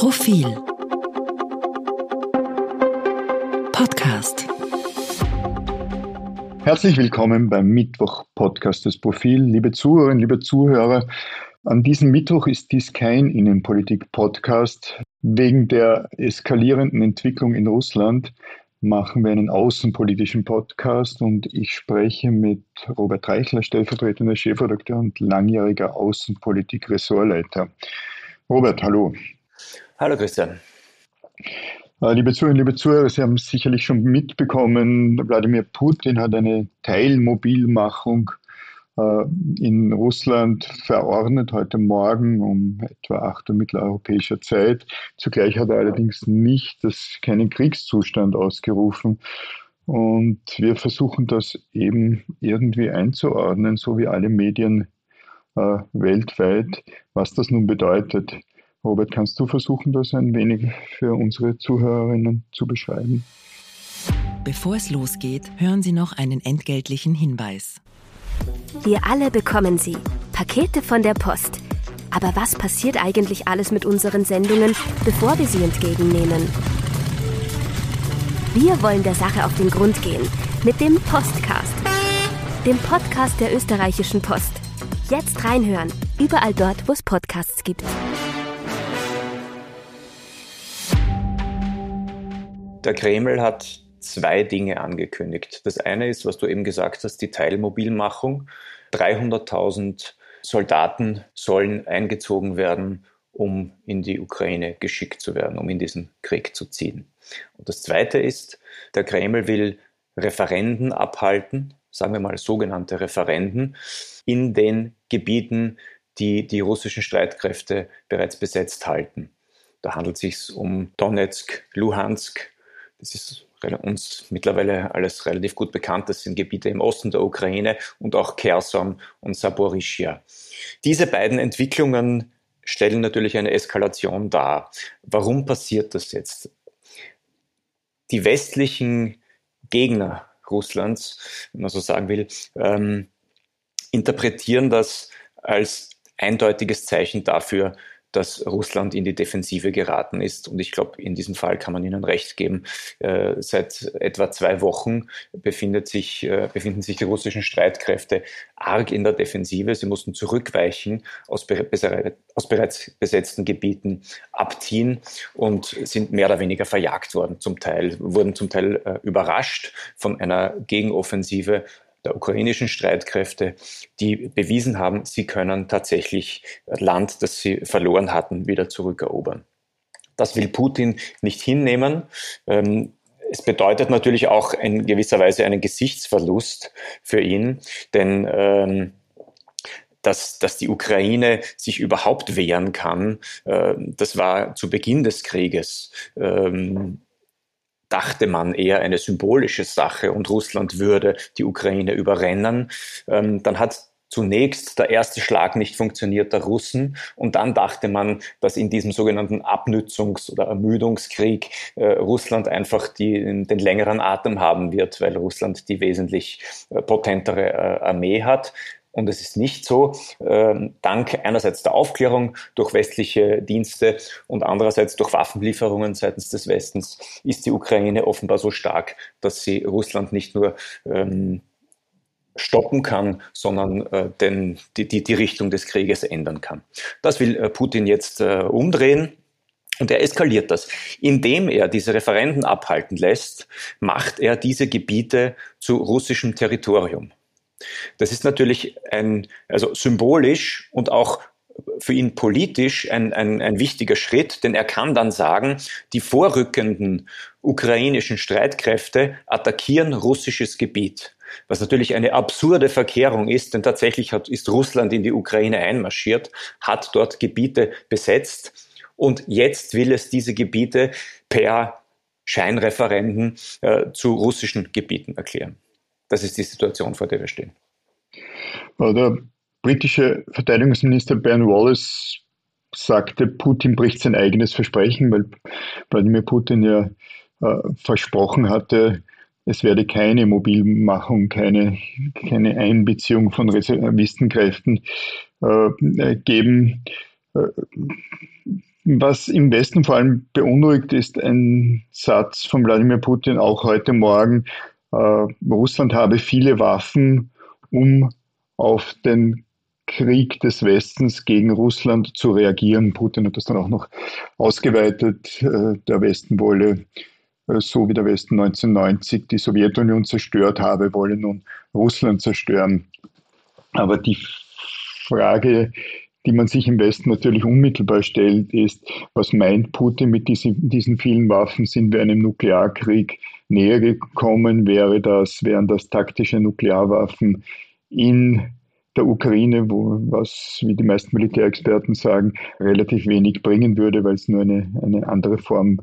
Profil Podcast Herzlich willkommen beim Mittwoch-Podcast des Profil. Liebe Zuhörerinnen, liebe Zuhörer, an diesem Mittwoch ist dies kein Innenpolitik-Podcast. Wegen der eskalierenden Entwicklung in Russland machen wir einen außenpolitischen Podcast und ich spreche mit Robert Reichler, stellvertretender Chefredakteur und langjähriger Außenpolitik-Ressortleiter. Robert, hallo. Hallo Christian. Äh, liebe Zuhörerinnen, liebe Zuhörer, Sie haben sicherlich schon mitbekommen, Wladimir Putin hat eine Teilmobilmachung äh, in Russland verordnet heute Morgen um etwa 8 Uhr mitteleuropäischer Zeit. Zugleich hat er allerdings nicht das, keinen Kriegszustand ausgerufen. Und wir versuchen das eben irgendwie einzuordnen, so wie alle Medien äh, weltweit, was das nun bedeutet. Robert, kannst du versuchen, das ein wenig für unsere Zuhörerinnen zu beschreiben? Bevor es losgeht, hören Sie noch einen entgeltlichen Hinweis. Wir alle bekommen sie. Pakete von der Post. Aber was passiert eigentlich alles mit unseren Sendungen, bevor wir sie entgegennehmen? Wir wollen der Sache auf den Grund gehen mit dem Postcast, dem Podcast der österreichischen Post. Jetzt reinhören, überall dort, wo es Podcasts gibt. Der Kreml hat zwei Dinge angekündigt. Das eine ist, was du eben gesagt hast, die Teilmobilmachung. 300.000 Soldaten sollen eingezogen werden, um in die Ukraine geschickt zu werden, um in diesen Krieg zu ziehen. Und das Zweite ist, der Kreml will Referenden abhalten, sagen wir mal sogenannte Referenden, in den Gebieten, die die russischen Streitkräfte bereits besetzt halten. Da handelt es sich um Donetsk, Luhansk, das ist uns mittlerweile alles relativ gut bekannt. Das sind Gebiete im Osten der Ukraine und auch Kherson und Saporischia. Diese beiden Entwicklungen stellen natürlich eine Eskalation dar. Warum passiert das jetzt? Die westlichen Gegner Russlands, wenn man so sagen will, ähm, interpretieren das als eindeutiges Zeichen dafür, dass Russland in die Defensive geraten ist. Und ich glaube, in diesem Fall kann man Ihnen recht geben. Äh, seit etwa zwei Wochen sich, äh, befinden sich die russischen Streitkräfte arg in der Defensive. Sie mussten zurückweichen, aus, aus bereits besetzten Gebieten abziehen und sind mehr oder weniger verjagt worden zum Teil, wurden zum Teil äh, überrascht von einer Gegenoffensive der ukrainischen Streitkräfte, die bewiesen haben, sie können tatsächlich Land, das sie verloren hatten, wieder zurückerobern. Das will Putin nicht hinnehmen. Ähm, es bedeutet natürlich auch in gewisser Weise einen Gesichtsverlust für ihn, denn ähm, dass, dass die Ukraine sich überhaupt wehren kann, äh, das war zu Beginn des Krieges ähm, dachte man eher eine symbolische Sache und Russland würde die Ukraine überrennen. Ähm, dann hat zunächst der erste Schlag nicht funktioniert der Russen und dann dachte man, dass in diesem sogenannten Abnützungs- oder Ermüdungskrieg äh, Russland einfach die, den längeren Atem haben wird, weil Russland die wesentlich äh, potentere äh, Armee hat. Und es ist nicht so, äh, dank einerseits der Aufklärung durch westliche Dienste und andererseits durch Waffenlieferungen seitens des Westens ist die Ukraine offenbar so stark, dass sie Russland nicht nur ähm, stoppen kann, sondern äh, den, die, die, die Richtung des Krieges ändern kann. Das will äh, Putin jetzt äh, umdrehen. Und er eskaliert das. Indem er diese Referenden abhalten lässt, macht er diese Gebiete zu russischem Territorium. Das ist natürlich ein, also symbolisch und auch für ihn politisch ein, ein, ein wichtiger Schritt, denn er kann dann sagen, die vorrückenden ukrainischen Streitkräfte attackieren russisches Gebiet. Was natürlich eine absurde Verkehrung ist, denn tatsächlich hat, ist Russland in die Ukraine einmarschiert, hat dort Gebiete besetzt und jetzt will es diese Gebiete per Scheinreferenden äh, zu russischen Gebieten erklären. Das ist die Situation, vor der wir stehen. Der britische Verteidigungsminister Ben Wallace sagte, Putin bricht sein eigenes Versprechen, weil Wladimir Putin ja äh, versprochen hatte, es werde keine Mobilmachung, keine, keine Einbeziehung von Reservistenkräften äh, geben. Äh, Was im Westen vor allem beunruhigt, ist ein Satz von Wladimir Putin auch heute Morgen. Äh, Russland habe viele Waffen, um auf den Krieg des Westens gegen Russland zu reagieren. Putin hat das dann auch noch ausgeweitet. Äh, der Westen wolle, äh, so wie der Westen 1990 die Sowjetunion zerstört habe, wolle nun Russland zerstören. Aber die Frage, die man sich im Westen natürlich unmittelbar stellt, ist, was meint Putin mit diesen, diesen vielen Waffen? Sind wir einem Nuklearkrieg näher gekommen? Wäre das, wären das taktische Nuklearwaffen in der Ukraine, wo, was, wie die meisten Militärexperten sagen, relativ wenig bringen würde, weil es nur eine, eine andere Form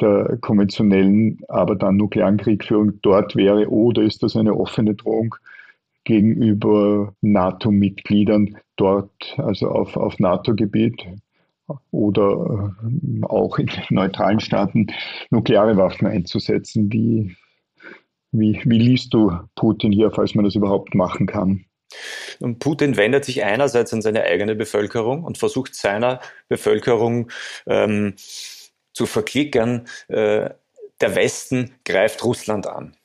der konventionellen, aber dann nuklearen Kriegführung dort wäre? Oder ist das eine offene Drohung gegenüber NATO-Mitgliedern dort, also auf, auf NATO-Gebiet oder äh, auch in neutralen Staaten nukleare Waffen einzusetzen. Wie, wie, wie liest du Putin hier, falls man das überhaupt machen kann? Und Putin wendet sich einerseits an seine eigene Bevölkerung und versucht seiner Bevölkerung ähm, zu verklickern, äh, der Westen greift Russland an.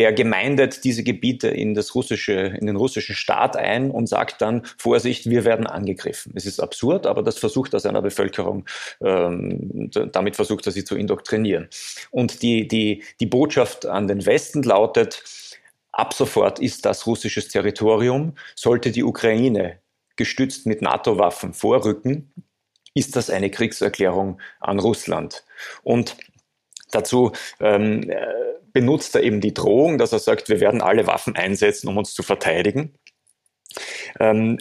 Er gemeindet diese Gebiete in, das russische, in den russischen Staat ein und sagt dann, Vorsicht, wir werden angegriffen. Es ist absurd, aber das versucht er seiner Bevölkerung, ähm, damit versucht er sie zu indoktrinieren. Und die, die, die Botschaft an den Westen lautet, ab sofort ist das russisches Territorium, sollte die Ukraine gestützt mit NATO-Waffen vorrücken, ist das eine Kriegserklärung an Russland. Und dazu ähm, äh, benutzt er eben die Drohung, dass er sagt, wir werden alle Waffen einsetzen, um uns zu verteidigen. Ähm,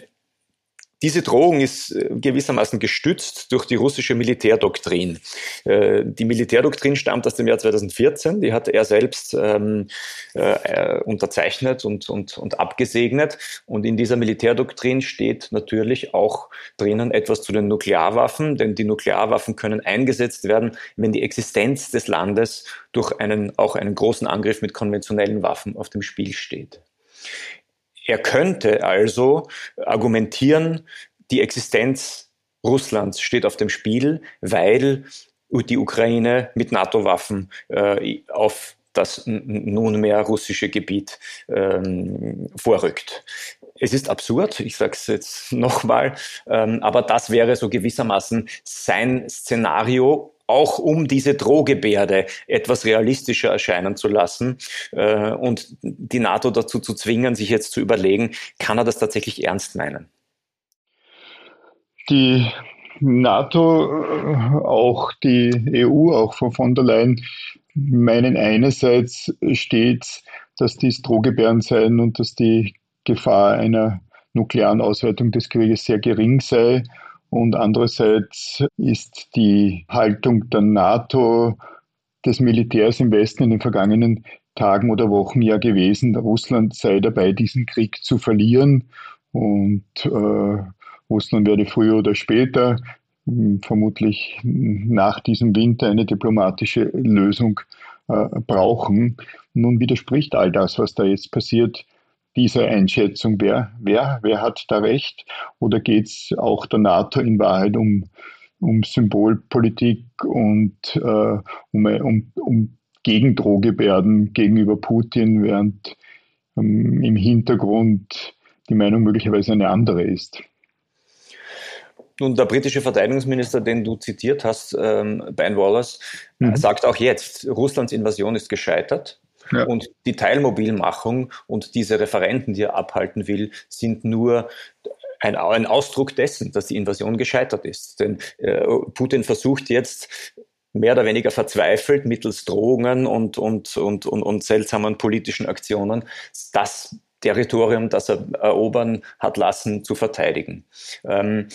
diese Drohung ist äh, gewissermaßen gestützt durch die russische Militärdoktrin. Äh, die Militärdoktrin stammt aus dem Jahr 2014, die hat er selbst ähm, äh, unterzeichnet und, und, und abgesegnet. Und in dieser Militärdoktrin steht natürlich auch drinnen etwas zu den Nuklearwaffen, denn die Nuklearwaffen können eingesetzt werden, wenn die Existenz des Landes durch einen, auch einen großen Angriff mit konventionellen Waffen auf dem Spiel steht. Er könnte also argumentieren, die Existenz Russlands steht auf dem Spiel, weil die Ukraine mit NATO-Waffen äh, auf das nunmehr russische Gebiet ähm, vorrückt. Es ist absurd, ich sage es jetzt nochmal, ähm, aber das wäre so gewissermaßen sein Szenario, auch um diese Drohgebärde etwas realistischer erscheinen zu lassen äh, und die NATO dazu zu zwingen, sich jetzt zu überlegen, kann er das tatsächlich ernst meinen? Die NATO, äh, auch die EU, auch Frau von der Leyen, meinen einerseits stets, dass dies Drohgebärden seien und dass die Gefahr einer nuklearen Ausweitung des Krieges sehr gering sei und andererseits ist die Haltung der NATO, des Militärs im Westen in den vergangenen Tagen oder Wochen ja gewesen, Russland sei dabei, diesen Krieg zu verlieren und äh, Russland werde früher oder später, hm, vermutlich nach diesem Winter, eine diplomatische Lösung äh, brauchen. Nun widerspricht all das, was da jetzt passiert, dieser Einschätzung? Wer, wer, wer hat da recht? Oder geht es auch der NATO in Wahrheit um, um Symbolpolitik und äh, um, um, um Gegendrohgebärden gegenüber Putin, während ähm, im Hintergrund die Meinung möglicherweise eine andere ist? Nun, der britische Verteidigungsminister, den du zitiert hast, ähm, Ben Wallace, mhm. sagt auch jetzt, Russlands Invasion ist gescheitert. Ja. Und die Teilmobilmachung und diese Referenten, die er abhalten will, sind nur ein, ein Ausdruck dessen, dass die Invasion gescheitert ist. Denn äh, Putin versucht jetzt mehr oder weniger verzweifelt mittels Drohungen und, und, und, und, und seltsamen politischen Aktionen das Territorium, das er erobern hat lassen, zu verteidigen. Ähm,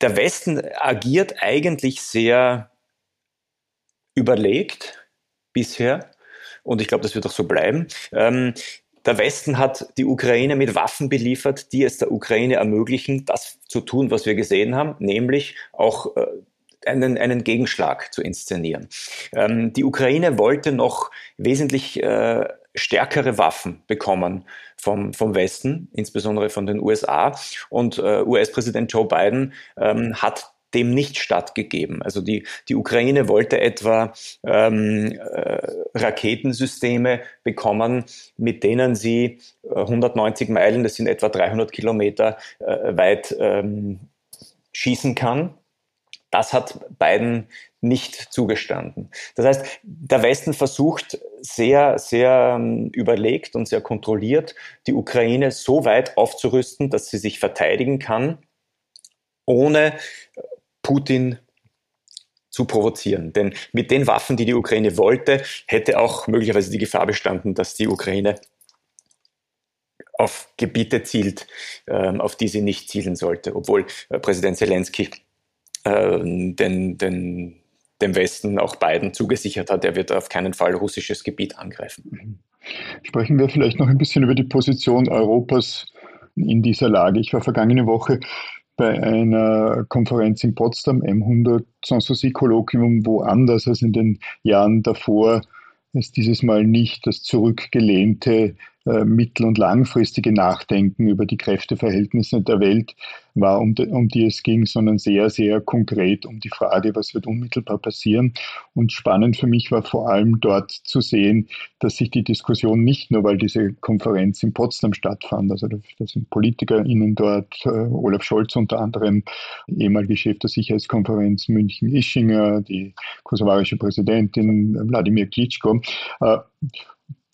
der Westen agiert eigentlich sehr überlegt bisher und ich glaube, das wird auch so bleiben. Ähm, der Westen hat die Ukraine mit Waffen beliefert, die es der Ukraine ermöglichen, das zu tun, was wir gesehen haben, nämlich auch äh, einen, einen Gegenschlag zu inszenieren. Ähm, die Ukraine wollte noch wesentlich äh, stärkere Waffen bekommen vom, vom Westen, insbesondere von den USA. Und äh, US-Präsident Joe Biden ähm, hat dem nicht stattgegeben. Also die, die Ukraine wollte etwa ähm, äh, Raketensysteme bekommen, mit denen sie 190 Meilen, das sind etwa 300 Kilometer äh, weit, ähm, schießen kann. Das hat Biden nicht zugestanden. Das heißt, der Westen versucht sehr, sehr ähm, überlegt und sehr kontrolliert, die Ukraine so weit aufzurüsten, dass sie sich verteidigen kann, ohne Putin zu provozieren. Denn mit den Waffen, die die Ukraine wollte, hätte auch möglicherweise die Gefahr bestanden, dass die Ukraine auf Gebiete zielt, ähm, auf die sie nicht zielen sollte, obwohl äh, Präsident Zelensky äh, den, den, dem Westen auch Biden zugesichert hat, er wird auf keinen Fall russisches Gebiet angreifen. Mhm. Sprechen wir vielleicht noch ein bisschen über die Position Europas in dieser Lage. Ich war vergangene Woche bei einer Konferenz in Potsdam, M100 Sanssouci-Kolloquium, wo anders als in den Jahren davor es dieses Mal nicht das zurückgelehnte mittel- und langfristige Nachdenken über die Kräfteverhältnisse der Welt war, um die, um die es ging, sondern sehr, sehr konkret um die Frage, was wird unmittelbar passieren. Und spannend für mich war vor allem dort zu sehen, dass sich die Diskussion nicht nur, weil diese Konferenz in Potsdam stattfand, also da sind PolitikerInnen dort, äh, Olaf Scholz unter anderem, ehemalige Chef der Sicherheitskonferenz München-Ischinger, die kosovarische Präsidentin Wladimir Klitschko, äh,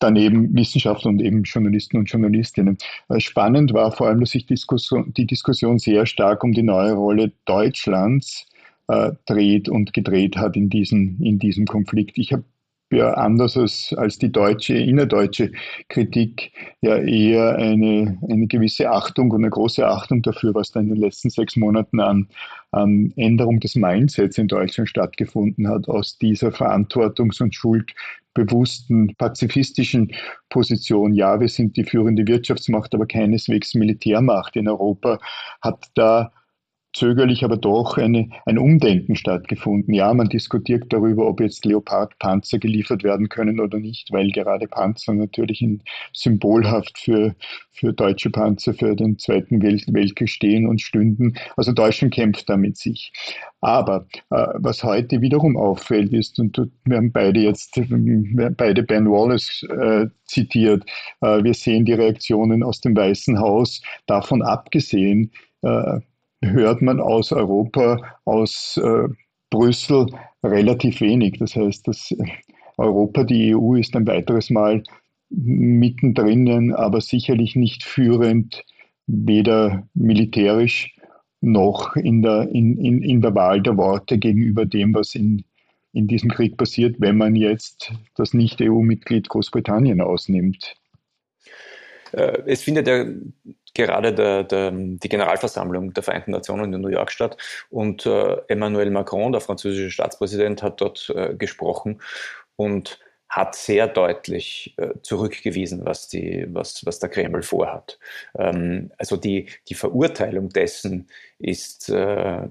daneben Wissenschaftler und eben Journalisten und Journalistinnen. Äh, spannend war vor allem, dass sich die Diskussion sehr stark um die neue Rolle Deutschlands äh, dreht und gedreht hat in diesem, in diesem Konflikt. Ich habe ja anders als, als die deutsche, innerdeutsche Kritik ja eher eine, eine gewisse Achtung und eine große Achtung dafür, was da in den letzten sechs Monaten an, an Änderung des Mindsets in Deutschland stattgefunden hat, aus dieser Verantwortungs- und schuldbewussten pazifistischen Position, ja, wir sind die führende Wirtschaftsmacht, aber keineswegs Militärmacht in Europa, hat da zögerlich, aber doch eine, ein Umdenken stattgefunden. Ja, man diskutiert darüber, ob jetzt Leopard-Panzer geliefert werden können oder nicht, weil gerade Panzer natürlich symbolhaft für, für deutsche Panzer für den Zweiten Welt, Weltkrieg stehen und stünden. Also Deutschland kämpft da mit sich. Aber äh, was heute wiederum auffällt ist, und wir haben beide jetzt beide Ben Wallace äh, zitiert, äh, wir sehen die Reaktionen aus dem Weißen Haus, davon abgesehen, äh, hört man aus Europa, aus äh, Brüssel relativ wenig. Das heißt, dass Europa, die EU ist ein weiteres Mal mittendrin, aber sicherlich nicht führend, weder militärisch noch in der, in, in, in der Wahl der Worte gegenüber dem, was in, in diesem Krieg passiert, wenn man jetzt das Nicht-EU-Mitglied Großbritannien ausnimmt. Äh, es findet ja gerade der, der, die Generalversammlung der Vereinten Nationen in New York statt und äh, Emmanuel Macron, der französische Staatspräsident, hat dort äh, gesprochen und hat sehr deutlich äh, zurückgewiesen, was, die, was, was der Kreml vorhat. Ähm, also die, die Verurteilung dessen ist, äh,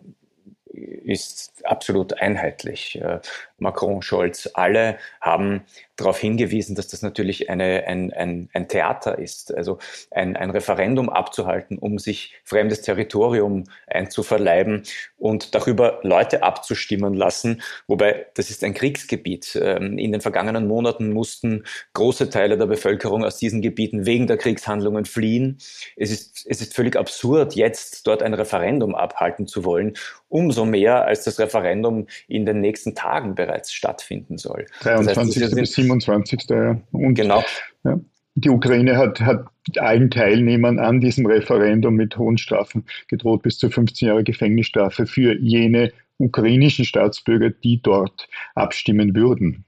ist absolut einheitlich. Äh, Macron, Scholz, alle haben darauf hingewiesen, dass das natürlich eine, ein, ein, ein Theater ist, also ein, ein Referendum abzuhalten, um sich fremdes Territorium einzuverleiben und darüber Leute abzustimmen lassen. Wobei das ist ein Kriegsgebiet. Ähm, in den vergangenen Monaten mussten große Teile der Bevölkerung aus diesen Gebieten wegen der Kriegshandlungen fliehen. Es ist, es ist völlig absurd, jetzt dort ein Referendum abhalten zu wollen. Umso mehr, als das Referendum in den nächsten Tagen bereits stattfinden soll. 23. Das heißt, bis 27. Und genau. Ja, die Ukraine hat, hat allen Teilnehmern an diesem Referendum mit hohen Strafen gedroht, bis zu 15 Jahre Gefängnisstrafe für jene ukrainischen Staatsbürger, die dort abstimmen würden.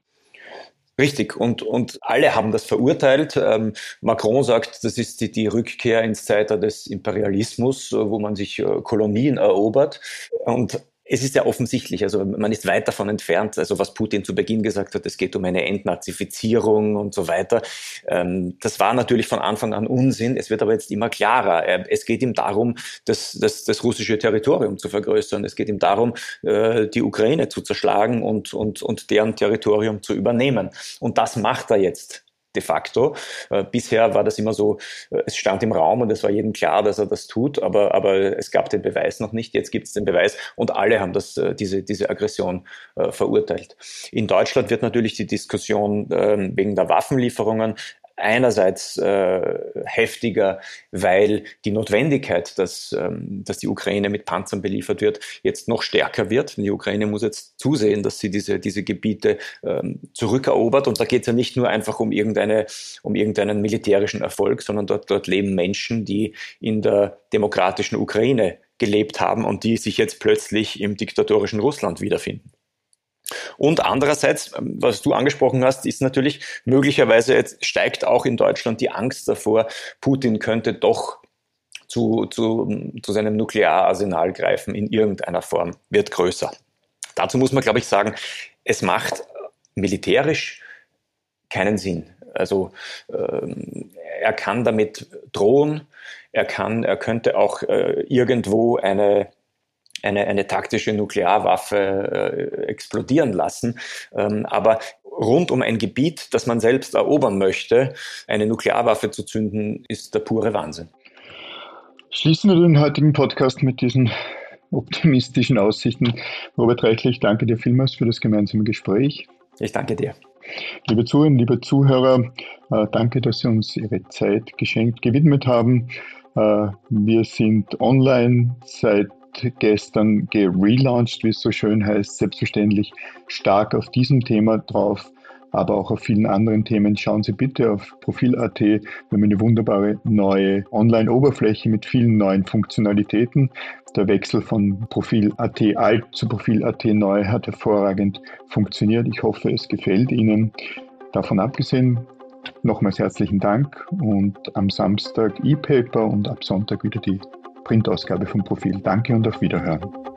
Richtig, und, und alle haben das verurteilt. Ähm, Macron sagt, das ist die, die Rückkehr ins Zeitalter des Imperialismus, wo man sich äh, Kolonien erobert. Und es ist ja offensichtlich, also man ist weit davon entfernt, also was Putin zu Beginn gesagt hat, es geht um eine Entnazifizierung und so weiter. Ähm, das war natürlich von Anfang an Unsinn, es wird aber jetzt immer klarer. Es geht ihm darum, das, das, das russische Territorium zu vergrößern, es geht ihm darum, äh, die Ukraine zu zerschlagen und, und, und deren Territorium zu übernehmen. Und das macht er jetzt de facto. Äh, bisher war das immer so, äh, es stand im Raum und es war jedem klar, dass er das tut, aber, aber es gab den Beweis noch nicht. Jetzt gibt es den Beweis und alle haben das, äh, diese, diese Aggression verurteilt. In Deutschland wird natürlich die Diskussion äh, wegen der Waffenlieferungen einerseits äh, heftiger, weil die Notwendigkeit, dass, ähm, dass die Ukraine mit Panzern beliefert wird, jetzt noch stärker wird. Die Ukraine muss jetzt zusehen, dass sie diese, diese Gebiete ähm, zurückerobert. Und da geht es ja nicht nur einfach um, irgendeine, um irgendeinen militärischen Erfolg, sondern dort, dort leben Menschen, die in der demokratischen Ukraine gelebt haben und die sich jetzt plötzlich im diktatorischen Russland wiederfinden. Und andererseits, ähm, was du angesprochen hast, ist natürlich möglicherweise jetzt steigt auch in Deutschland die Angst davor, Putin könnte doch zu, zu, zu seinem Nukleararsenal greifen in irgendeiner Form, wird größer. Dazu muss man, glaube ich, sagen, es macht militärisch keinen Sinn. Also ähm, er kann damit drohen, er kann, er könnte auch äh, irgendwo eine eine, eine taktische Nuklearwaffe äh, explodieren lassen. Ähm, aber rund um ein Gebiet, das man selbst erobern möchte, eine Nuklearwaffe zu zünden, ist der pure Wahnsinn. Schließen wir den heutigen Podcast mit diesen optimistischen Aussichten. Robert Reichlich, danke dir vielmals für das gemeinsame Gespräch. Ich danke dir. Liebe Zuhörerinnen, liebe Zuhörer, äh, danke, dass Sie uns Ihre Zeit geschenkt, gewidmet haben. Äh, wir sind online seit gestern gelauncht, wie es so schön heißt, selbstverständlich stark auf diesem Thema drauf, aber auch auf vielen anderen Themen. Schauen Sie bitte auf Profil.at. Wir haben eine wunderbare neue Online-Oberfläche mit vielen neuen Funktionalitäten. Der Wechsel von Profil.at alt zu Profil.at neu hat hervorragend funktioniert. Ich hoffe, es gefällt Ihnen. Davon abgesehen, nochmals herzlichen Dank und am Samstag E-Paper und ab Sonntag wieder die Printausgabe vom Profil. Danke und auf Wiederhören.